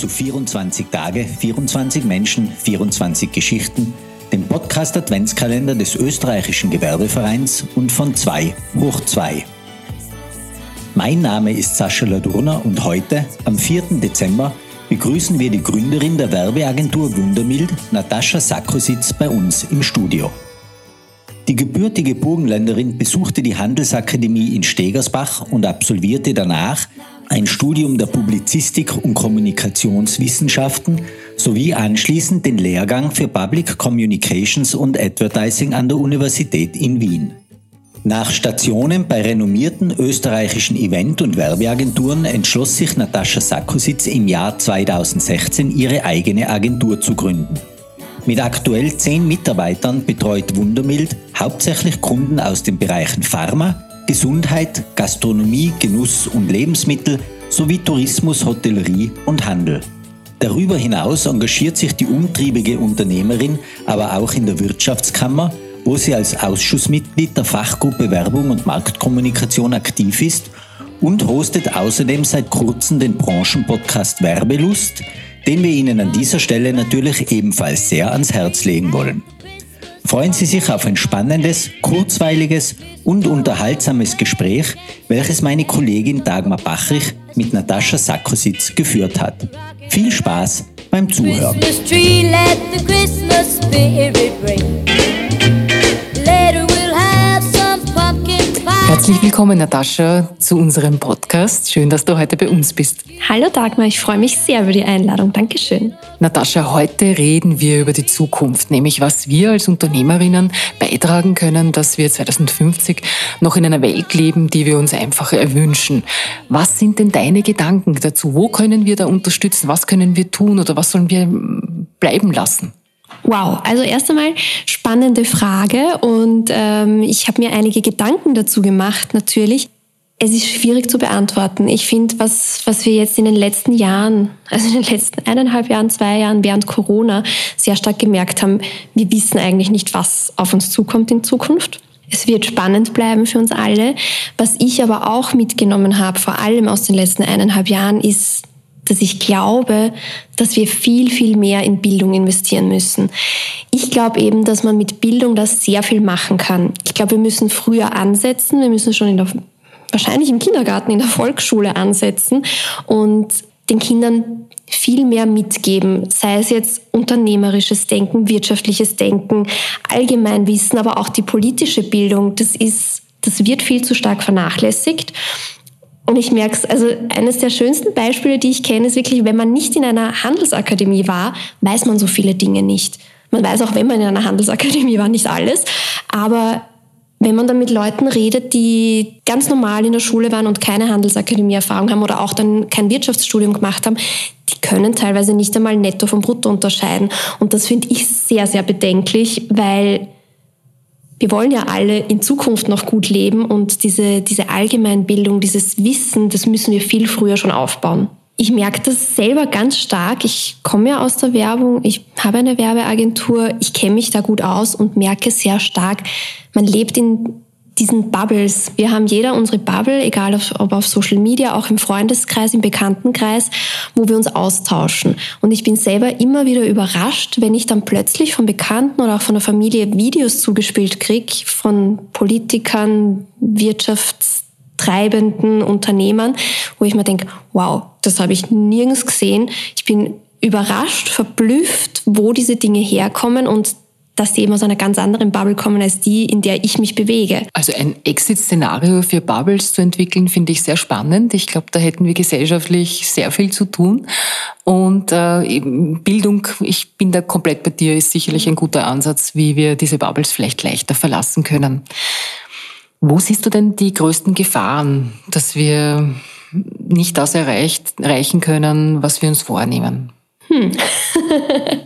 zu 24 Tage, 24 Menschen, 24 Geschichten, dem Podcast Adventskalender des österreichischen Gewerbevereins und von 2 hoch 2. Mein Name ist Sascha Ladurner und heute, am 4. Dezember, begrüßen wir die Gründerin der Werbeagentur Wundermild, Natascha Sakositz, bei uns im Studio. Die gebürtige Burgenländerin besuchte die Handelsakademie in Stegersbach und absolvierte danach ein Studium der Publizistik und Kommunikationswissenschaften sowie anschließend den Lehrgang für Public Communications und Advertising an der Universität in Wien. Nach Stationen bei renommierten österreichischen Event- und Werbeagenturen entschloss sich Natascha Sakositz im Jahr 2016 ihre eigene Agentur zu gründen. Mit aktuell zehn Mitarbeitern betreut Wundermild hauptsächlich Kunden aus den Bereichen Pharma, Gesundheit, Gastronomie, Genuss und Lebensmittel sowie Tourismus, Hotellerie und Handel. Darüber hinaus engagiert sich die umtriebige Unternehmerin aber auch in der Wirtschaftskammer, wo sie als Ausschussmitglied der Fachgruppe Werbung und Marktkommunikation aktiv ist und hostet außerdem seit kurzem den Branchenpodcast Werbelust, den wir Ihnen an dieser Stelle natürlich ebenfalls sehr ans Herz legen wollen. Freuen Sie sich auf ein spannendes, kurzweiliges und unterhaltsames Gespräch, welches meine Kollegin Dagmar Bachrich mit Natascha Sakositz geführt hat. Viel Spaß beim Zuhören. Herzlich willkommen, Natascha, zu unserem Podcast. Schön, dass du heute bei uns bist. Hallo Dagmar, ich freue mich sehr über die Einladung. Dankeschön. Natascha, heute reden wir über die Zukunft, nämlich was wir als Unternehmerinnen beitragen können, dass wir 2050 noch in einer Welt leben, die wir uns einfach erwünschen. Was sind denn deine Gedanken dazu? Wo können wir da unterstützen? Was können wir tun oder was sollen wir bleiben lassen? Wow, also erst einmal spannende Frage und ähm, ich habe mir einige Gedanken dazu gemacht, natürlich. Es ist schwierig zu beantworten. Ich finde, was, was wir jetzt in den letzten Jahren, also in den letzten eineinhalb Jahren, zwei Jahren während Corona sehr stark gemerkt haben, wir wissen eigentlich nicht, was auf uns zukommt in Zukunft. Es wird spannend bleiben für uns alle. Was ich aber auch mitgenommen habe, vor allem aus den letzten eineinhalb Jahren, ist dass ich glaube, dass wir viel, viel mehr in Bildung investieren müssen. Ich glaube eben, dass man mit Bildung das sehr viel machen kann. Ich glaube, wir müssen früher ansetzen. Wir müssen schon in der, wahrscheinlich im Kindergarten, in der Volksschule ansetzen und den Kindern viel mehr mitgeben, sei es jetzt unternehmerisches Denken, wirtschaftliches Denken, Allgemeinwissen, aber auch die politische Bildung. Das ist, das wird viel zu stark vernachlässigt. Und ich merke es, also eines der schönsten Beispiele, die ich kenne, ist wirklich, wenn man nicht in einer Handelsakademie war, weiß man so viele Dinge nicht. Man weiß auch, wenn man in einer Handelsakademie war, nicht alles. Aber wenn man dann mit Leuten redet, die ganz normal in der Schule waren und keine Handelsakademie-Erfahrung haben oder auch dann kein Wirtschaftsstudium gemacht haben, die können teilweise nicht einmal netto vom Brutto unterscheiden. Und das finde ich sehr, sehr bedenklich, weil wir wollen ja alle in Zukunft noch gut leben und diese, diese Allgemeinbildung, dieses Wissen, das müssen wir viel früher schon aufbauen. Ich merke das selber ganz stark. Ich komme ja aus der Werbung, ich habe eine Werbeagentur, ich kenne mich da gut aus und merke sehr stark, man lebt in diesen Bubbles. Wir haben jeder unsere Bubble, egal ob auf Social Media, auch im Freundeskreis, im Bekanntenkreis, wo wir uns austauschen. Und ich bin selber immer wieder überrascht, wenn ich dann plötzlich von Bekannten oder auch von der Familie Videos zugespielt kriege von Politikern, Wirtschaftstreibenden, Unternehmern, wo ich mir denke, wow, das habe ich nirgends gesehen. Ich bin überrascht, verblüfft, wo diese Dinge herkommen und dass die eben aus einer ganz anderen Bubble kommen als die, in der ich mich bewege. Also ein Exit-Szenario für Bubbles zu entwickeln, finde ich sehr spannend. Ich glaube, da hätten wir gesellschaftlich sehr viel zu tun. Und äh, Bildung, ich bin da komplett bei dir, ist sicherlich ein guter Ansatz, wie wir diese Bubbles vielleicht leichter verlassen können. Wo siehst du denn die größten Gefahren, dass wir nicht das erreicht, erreichen können, was wir uns vornehmen? Hm.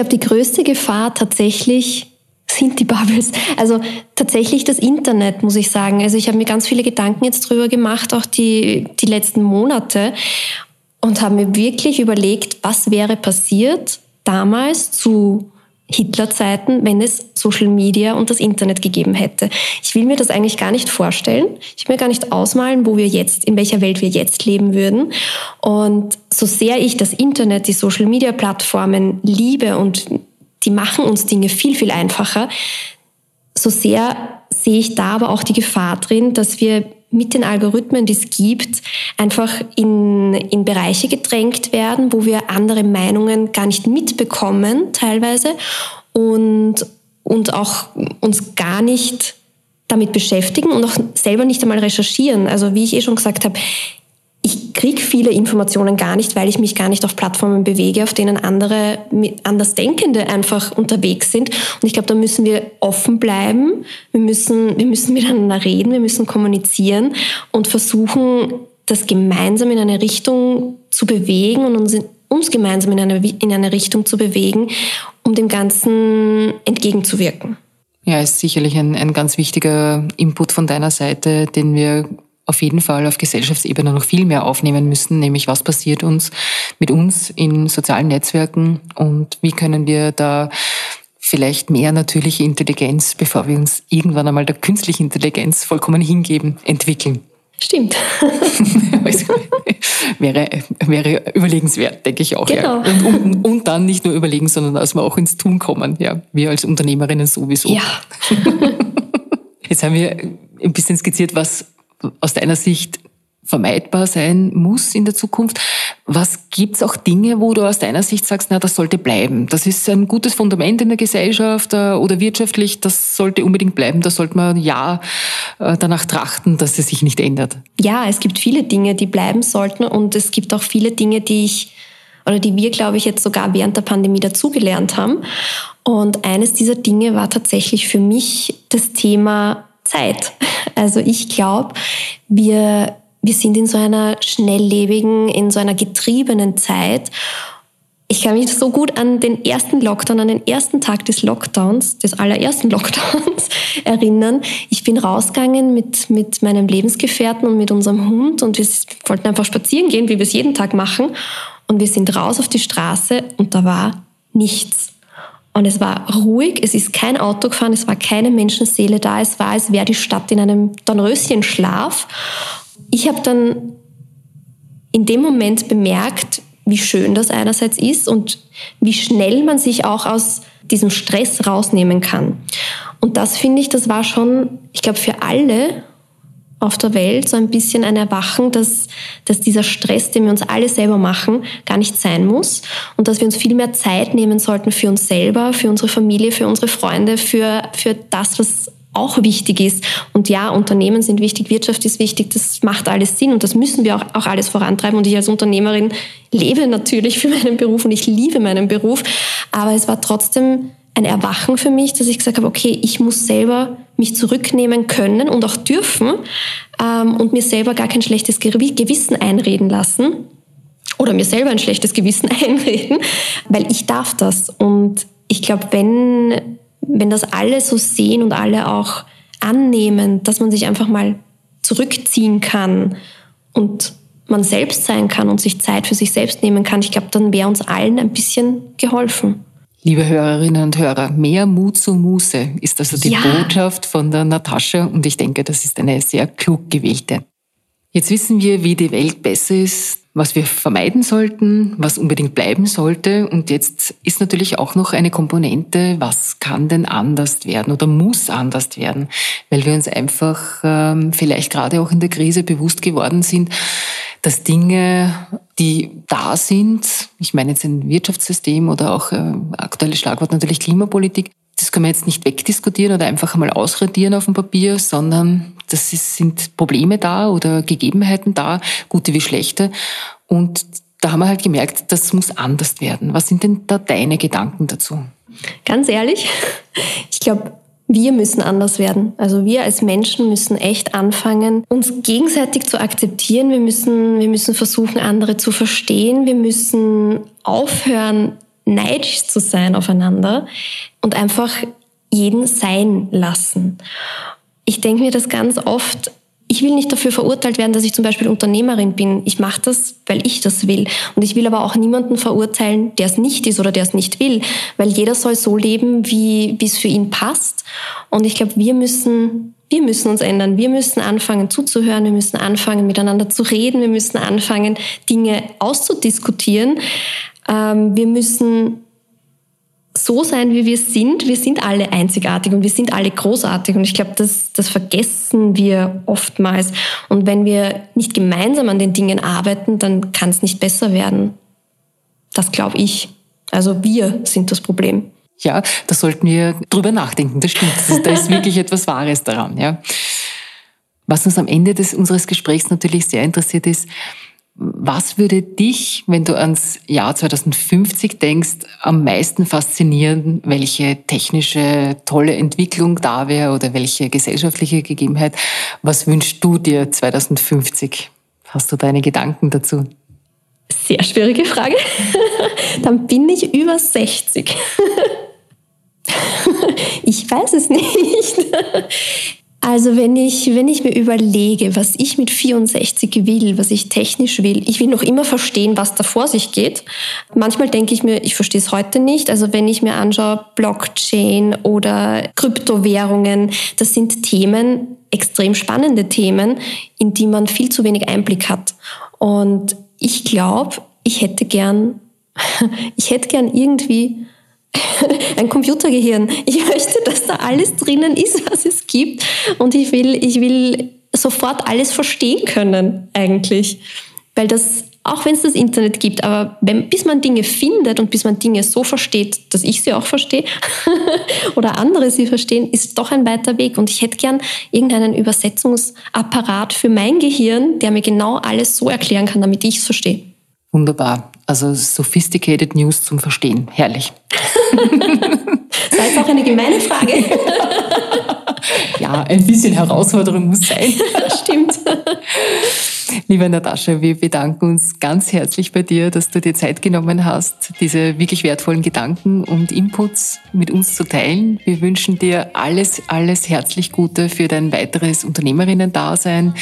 Ich glaube, die größte Gefahr tatsächlich sind die Bubbles. Also tatsächlich das Internet, muss ich sagen. Also ich habe mir ganz viele Gedanken jetzt drüber gemacht, auch die, die letzten Monate, und habe mir wirklich überlegt, was wäre passiert damals zu Hitlerzeiten, wenn es Social Media und das Internet gegeben hätte. Ich will mir das eigentlich gar nicht vorstellen. Ich will mir gar nicht ausmalen, wo wir jetzt, in welcher Welt wir jetzt leben würden. Und so sehr ich das Internet, die Social Media Plattformen liebe und die machen uns Dinge viel, viel einfacher, so sehr sehe ich da aber auch die Gefahr drin, dass wir mit den Algorithmen, die es gibt, einfach in, in Bereiche gedrängt werden, wo wir andere Meinungen gar nicht mitbekommen teilweise und, und auch uns gar nicht damit beschäftigen und auch selber nicht einmal recherchieren. Also wie ich eh schon gesagt habe, ich kriege viele Informationen gar nicht, weil ich mich gar nicht auf Plattformen bewege, auf denen andere Andersdenkende einfach unterwegs sind. Und ich glaube, da müssen wir offen bleiben. Wir müssen, wir müssen miteinander reden, wir müssen kommunizieren und versuchen, das gemeinsam in eine Richtung zu bewegen und uns, uns gemeinsam in eine, in eine Richtung zu bewegen, um dem Ganzen entgegenzuwirken. Ja, ist sicherlich ein, ein ganz wichtiger Input von deiner Seite, den wir auf jeden Fall auf Gesellschaftsebene noch viel mehr aufnehmen müssen, nämlich was passiert uns mit uns in sozialen Netzwerken und wie können wir da vielleicht mehr natürliche Intelligenz, bevor wir uns irgendwann einmal der künstlichen Intelligenz vollkommen hingeben, entwickeln. Stimmt. wäre, wäre überlegenswert, denke ich auch. Genau. Ja. Und, und, und, dann nicht nur überlegen, sondern dass wir auch ins Tun kommen. Ja, wir als Unternehmerinnen sowieso. Ja. Jetzt haben wir ein bisschen skizziert, was aus deiner Sicht vermeidbar sein muss in der Zukunft. Was gibt's auch Dinge, wo du aus deiner Sicht sagst, na, das sollte bleiben? Das ist ein gutes Fundament in der Gesellschaft äh, oder wirtschaftlich, das sollte unbedingt bleiben. Da sollte man ja äh, danach trachten, dass es sich nicht ändert. Ja, es gibt viele Dinge, die bleiben sollten und es gibt auch viele Dinge, die ich oder die wir, glaube ich, jetzt sogar während der Pandemie dazugelernt haben. Und eines dieser Dinge war tatsächlich für mich das Thema Zeit. Also ich glaube, wir, wir sind in so einer schnelllebigen, in so einer getriebenen Zeit. Ich kann mich so gut an den ersten Lockdown, an den ersten Tag des Lockdowns, des allerersten Lockdowns erinnern. Ich bin rausgegangen mit, mit meinem Lebensgefährten und mit unserem Hund und wir wollten einfach spazieren gehen, wie wir es jeden Tag machen. Und wir sind raus auf die Straße und da war nichts. Und es war ruhig, es ist kein Auto gefahren, es war keine Menschenseele da, es war, als wäre die Stadt in einem Dornröschenschlaf. Ich habe dann in dem Moment bemerkt, wie schön das einerseits ist und wie schnell man sich auch aus diesem Stress rausnehmen kann. Und das finde ich, das war schon, ich glaube, für alle auf der Welt so ein bisschen ein Erwachen, dass, dass dieser Stress, den wir uns alle selber machen, gar nicht sein muss und dass wir uns viel mehr Zeit nehmen sollten für uns selber, für unsere Familie, für unsere Freunde, für, für das, was auch wichtig ist. Und ja, Unternehmen sind wichtig, Wirtschaft ist wichtig, das macht alles Sinn und das müssen wir auch, auch alles vorantreiben. Und ich als Unternehmerin lebe natürlich für meinen Beruf und ich liebe meinen Beruf, aber es war trotzdem ein Erwachen für mich, dass ich gesagt habe, okay, ich muss selber mich zurücknehmen können und auch dürfen ähm, und mir selber gar kein schlechtes Gewissen einreden lassen oder mir selber ein schlechtes Gewissen einreden, weil ich darf das. Und ich glaube, wenn, wenn das alle so sehen und alle auch annehmen, dass man sich einfach mal zurückziehen kann und man selbst sein kann und sich Zeit für sich selbst nehmen kann, ich glaube, dann wäre uns allen ein bisschen geholfen. Liebe Hörerinnen und Hörer, mehr Mut zur Muße ist also die ja. Botschaft von der Natascha und ich denke, das ist eine sehr klug gewählte. Jetzt wissen wir, wie die Welt besser ist, was wir vermeiden sollten, was unbedingt bleiben sollte. Und jetzt ist natürlich auch noch eine Komponente, was kann denn anders werden oder muss anders werden, weil wir uns einfach ähm, vielleicht gerade auch in der Krise bewusst geworden sind, dass Dinge, die da sind, ich meine jetzt ein Wirtschaftssystem oder auch äh, aktuelles Schlagwort natürlich Klimapolitik, das können wir jetzt nicht wegdiskutieren oder einfach einmal ausradieren auf dem Papier, sondern das ist, sind Probleme da oder Gegebenheiten da, gute wie schlechte. Und da haben wir halt gemerkt, das muss anders werden. Was sind denn da deine Gedanken dazu? Ganz ehrlich, ich glaube, wir müssen anders werden. Also wir als Menschen müssen echt anfangen, uns gegenseitig zu akzeptieren. Wir müssen, wir müssen versuchen, andere zu verstehen. Wir müssen aufhören, neidisch zu sein aufeinander und einfach jeden sein lassen. Ich denke mir das ganz oft, ich will nicht dafür verurteilt werden, dass ich zum Beispiel Unternehmerin bin. Ich mache das, weil ich das will. Und ich will aber auch niemanden verurteilen, der es nicht ist oder der es nicht will, weil jeder soll so leben, wie, es für ihn passt. Und ich glaube, wir müssen, wir müssen uns ändern. Wir müssen anfangen zuzuhören. Wir müssen anfangen miteinander zu reden. Wir müssen anfangen Dinge auszudiskutieren. Ähm, wir müssen so sein, wie wir sind. Wir sind alle einzigartig und wir sind alle großartig. Und ich glaube, das, das vergessen wir oftmals. Und wenn wir nicht gemeinsam an den Dingen arbeiten, dann kann es nicht besser werden. Das glaube ich. Also wir sind das Problem. Ja, da sollten wir drüber nachdenken. Das stimmt. Da ist wirklich etwas Wahres daran. Ja. Was uns am Ende des, unseres Gesprächs natürlich sehr interessiert ist, was würde dich, wenn du ans Jahr 2050 denkst, am meisten faszinieren? Welche technische tolle Entwicklung da wäre oder welche gesellschaftliche Gegebenheit? Was wünschst du dir 2050? Hast du deine Gedanken dazu? Sehr schwierige Frage. Dann bin ich über 60. Ich weiß es nicht. Also wenn ich, wenn ich mir überlege, was ich mit 64 will, was ich technisch will, ich will noch immer verstehen, was da vor sich geht. Manchmal denke ich mir, ich verstehe es heute nicht. Also wenn ich mir anschaue, Blockchain oder Kryptowährungen, das sind Themen, extrem spannende Themen, in die man viel zu wenig Einblick hat. Und ich glaube, ich hätte gern, ich hätte gern irgendwie ein Computergehirn. Ich möchte, dass da alles drinnen ist, was es gibt. Und ich will, ich will sofort alles verstehen können, eigentlich. Weil das, auch wenn es das Internet gibt, aber wenn, bis man Dinge findet und bis man Dinge so versteht, dass ich sie auch verstehe oder andere sie verstehen, ist doch ein weiter Weg. Und ich hätte gern irgendeinen Übersetzungsapparat für mein Gehirn, der mir genau alles so erklären kann, damit ich es verstehe. Wunderbar. Also sophisticated News zum Verstehen. Herrlich. das war jetzt auch eine gemeine Frage. ja, ein bisschen Herausforderung muss sein. Stimmt. Liebe Natascha, wir bedanken uns ganz herzlich bei dir, dass du dir Zeit genommen hast, diese wirklich wertvollen Gedanken und Inputs mit uns zu teilen. Wir wünschen dir alles, alles herzlich Gute für dein weiteres Unternehmerinnen-Dasein.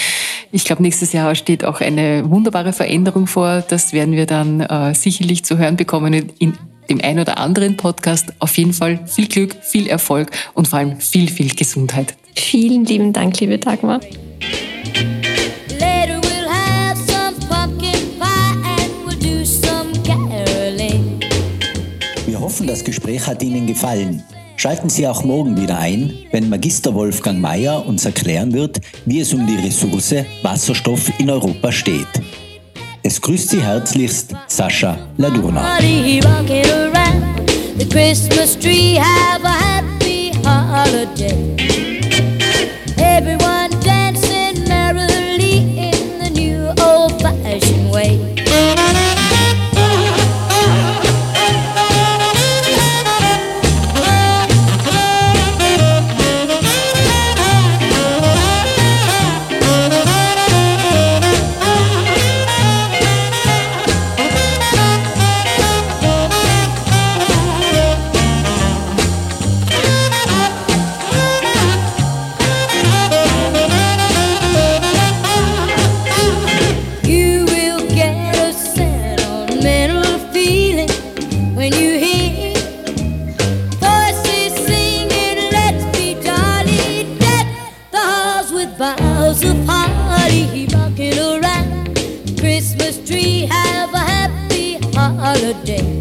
Ich glaube, nächstes Jahr steht auch eine wunderbare Veränderung vor. Das werden wir dann äh, sicherlich zu hören bekommen in dem ein oder anderen Podcast. Auf jeden Fall viel Glück, viel Erfolg und vor allem viel, viel Gesundheit. Vielen lieben Dank, liebe Dagmar. Hoffen, das Gespräch hat Ihnen gefallen. Schalten Sie auch morgen wieder ein, wenn Magister Wolfgang Mayer uns erklären wird, wie es um die Ressource Wasserstoff in Europa steht. Es grüßt Sie herzlichst Sascha Ladurna. Everyone party rocking around. Christmas tree have a happy holiday.